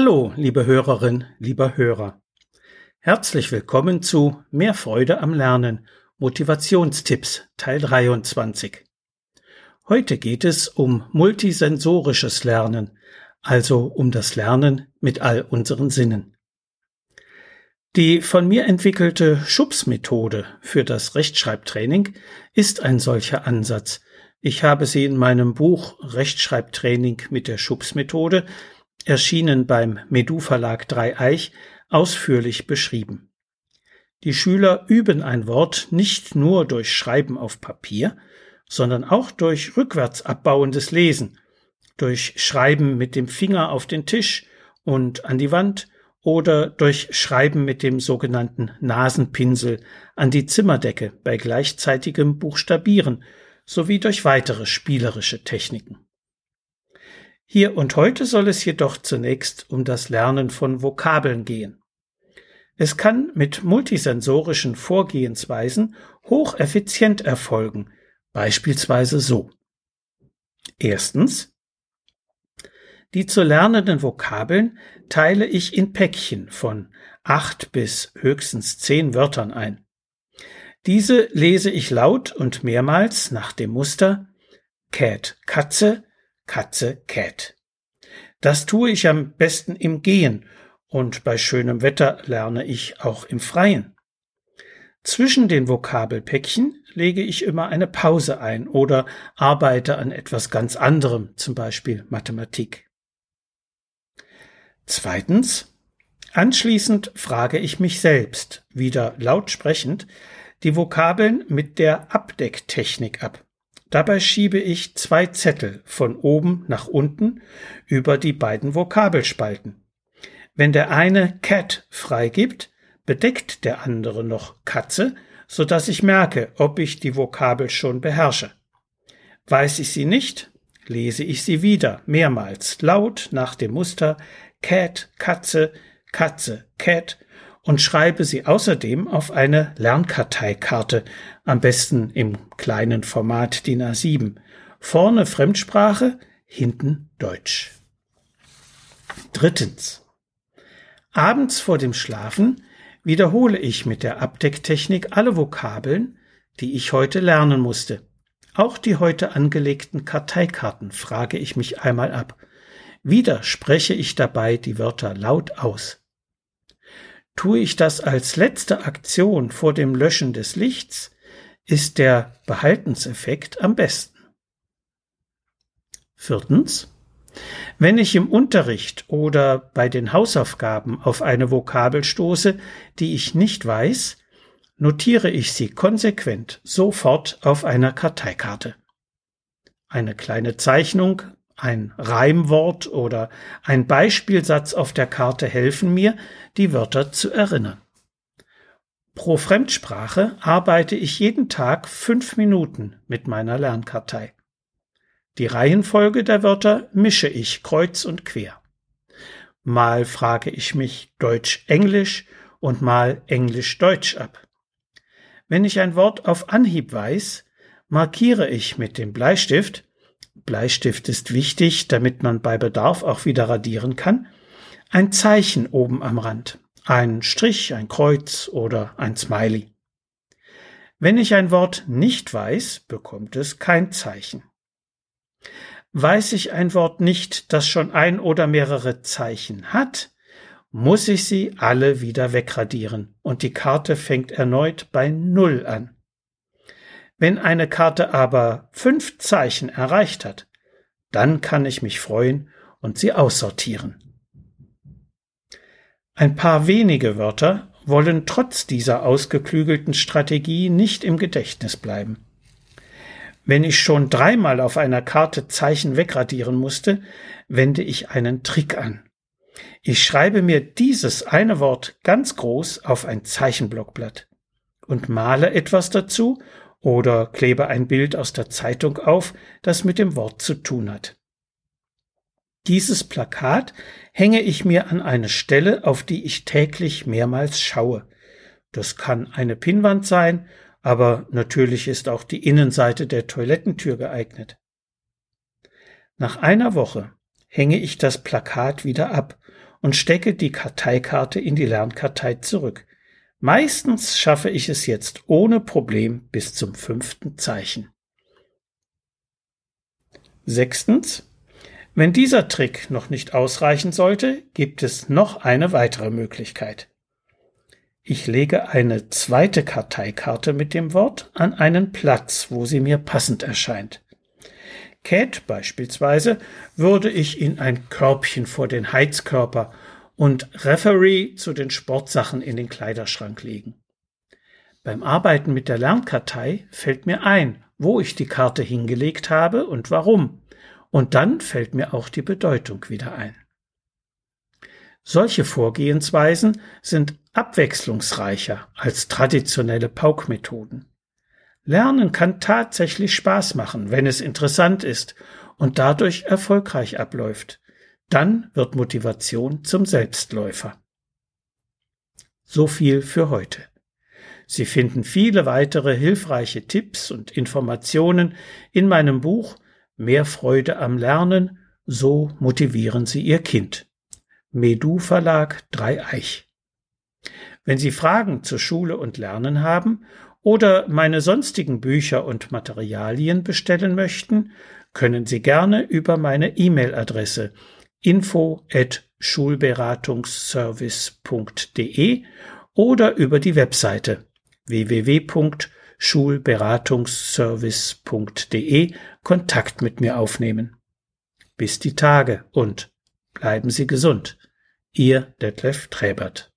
Hallo, liebe Hörerin, lieber Hörer. Herzlich willkommen zu Mehr Freude am Lernen Motivationstipps Teil 23. Heute geht es um multisensorisches Lernen, also um das Lernen mit all unseren Sinnen. Die von mir entwickelte Schubs-Methode für das Rechtschreibtraining ist ein solcher Ansatz. Ich habe sie in meinem Buch Rechtschreibtraining mit der Schubs-Methode, erschienen beim Medu Verlag Dreieich, ausführlich beschrieben. Die Schüler üben ein Wort nicht nur durch Schreiben auf Papier, sondern auch durch rückwärts abbauendes Lesen, durch Schreiben mit dem Finger auf den Tisch und an die Wand oder durch Schreiben mit dem sogenannten Nasenpinsel an die Zimmerdecke bei gleichzeitigem Buchstabieren sowie durch weitere spielerische Techniken. Hier und heute soll es jedoch zunächst um das Lernen von Vokabeln gehen. Es kann mit multisensorischen Vorgehensweisen hocheffizient erfolgen, Beispielsweise so. Erstens. Die zu lernenden Vokabeln teile ich in Päckchen von acht bis höchstens zehn Wörtern ein. Diese lese ich laut und mehrmals nach dem Muster Cat Katze, Katze Cat. Das tue ich am besten im Gehen und bei schönem Wetter lerne ich auch im Freien. Zwischen den Vokabelpäckchen lege ich immer eine Pause ein oder arbeite an etwas ganz anderem, zum Beispiel Mathematik. Zweitens. Anschließend frage ich mich selbst, wieder laut sprechend, die Vokabeln mit der Abdecktechnik ab. Dabei schiebe ich zwei Zettel von oben nach unten über die beiden Vokabelspalten. Wenn der eine Cat freigibt, bedeckt der andere noch Katze, so dass ich merke, ob ich die Vokabel schon beherrsche. Weiß ich sie nicht, lese ich sie wieder, mehrmals, laut nach dem Muster Cat, Katze, Katze, Cat und schreibe sie außerdem auf eine Lernkarteikarte, am besten im kleinen Format DIN A7. Vorne Fremdsprache, hinten Deutsch. Drittens. Abends vor dem Schlafen wiederhole ich mit der Abdecktechnik alle Vokabeln, die ich heute lernen musste. Auch die heute angelegten Karteikarten frage ich mich einmal ab. Wieder spreche ich dabei die Wörter laut aus. Tue ich das als letzte Aktion vor dem Löschen des Lichts, ist der Behaltenseffekt am besten. Viertens. Wenn ich im Unterricht oder bei den Hausaufgaben auf eine Vokabel stoße, die ich nicht weiß, notiere ich sie konsequent sofort auf einer Karteikarte. Eine kleine Zeichnung, ein Reimwort oder ein Beispielsatz auf der Karte helfen mir, die Wörter zu erinnern. Pro Fremdsprache arbeite ich jeden Tag fünf Minuten mit meiner Lernkartei. Die Reihenfolge der Wörter mische ich kreuz und quer. Mal frage ich mich Deutsch-Englisch und mal Englisch-Deutsch ab. Wenn ich ein Wort auf Anhieb weiß, markiere ich mit dem Bleistift, Bleistift ist wichtig, damit man bei Bedarf auch wieder radieren kann, ein Zeichen oben am Rand, ein Strich, ein Kreuz oder ein Smiley. Wenn ich ein Wort nicht weiß, bekommt es kein Zeichen. Weiß ich ein Wort nicht, das schon ein oder mehrere Zeichen hat, muss ich sie alle wieder wegradieren und die Karte fängt erneut bei Null an. Wenn eine Karte aber fünf Zeichen erreicht hat, dann kann ich mich freuen und sie aussortieren. Ein paar wenige Wörter wollen trotz dieser ausgeklügelten Strategie nicht im Gedächtnis bleiben. Wenn ich schon dreimal auf einer Karte Zeichen wegradieren musste, wende ich einen Trick an. Ich schreibe mir dieses eine Wort ganz groß auf ein Zeichenblockblatt und male etwas dazu oder klebe ein Bild aus der Zeitung auf, das mit dem Wort zu tun hat. Dieses Plakat hänge ich mir an eine Stelle, auf die ich täglich mehrmals schaue. Das kann eine Pinnwand sein aber natürlich ist auch die Innenseite der Toilettentür geeignet. Nach einer Woche hänge ich das Plakat wieder ab und stecke die Karteikarte in die Lernkartei zurück. Meistens schaffe ich es jetzt ohne Problem bis zum fünften Zeichen. Sechstens. Wenn dieser Trick noch nicht ausreichen sollte, gibt es noch eine weitere Möglichkeit. Ich lege eine zweite Karteikarte mit dem Wort an einen Platz, wo sie mir passend erscheint. Cat beispielsweise würde ich in ein Körbchen vor den Heizkörper und Referee zu den Sportsachen in den Kleiderschrank legen. Beim Arbeiten mit der Lernkartei fällt mir ein, wo ich die Karte hingelegt habe und warum. Und dann fällt mir auch die Bedeutung wieder ein. Solche Vorgehensweisen sind abwechslungsreicher als traditionelle Paukmethoden. Lernen kann tatsächlich Spaß machen, wenn es interessant ist und dadurch erfolgreich abläuft. Dann wird Motivation zum Selbstläufer. So viel für heute. Sie finden viele weitere hilfreiche Tipps und Informationen in meinem Buch Mehr Freude am Lernen, so motivieren Sie Ihr Kind. Medu Verlag Dreieich. Wenn Sie Fragen zur Schule und Lernen haben oder meine sonstigen Bücher und Materialien bestellen möchten, können Sie gerne über meine E-Mail-Adresse info at schulberatungsservice.de oder über die Webseite www.schulberatungsservice.de Kontakt mit mir aufnehmen. Bis die Tage und bleiben Sie gesund. Ihr Detlef Träbert.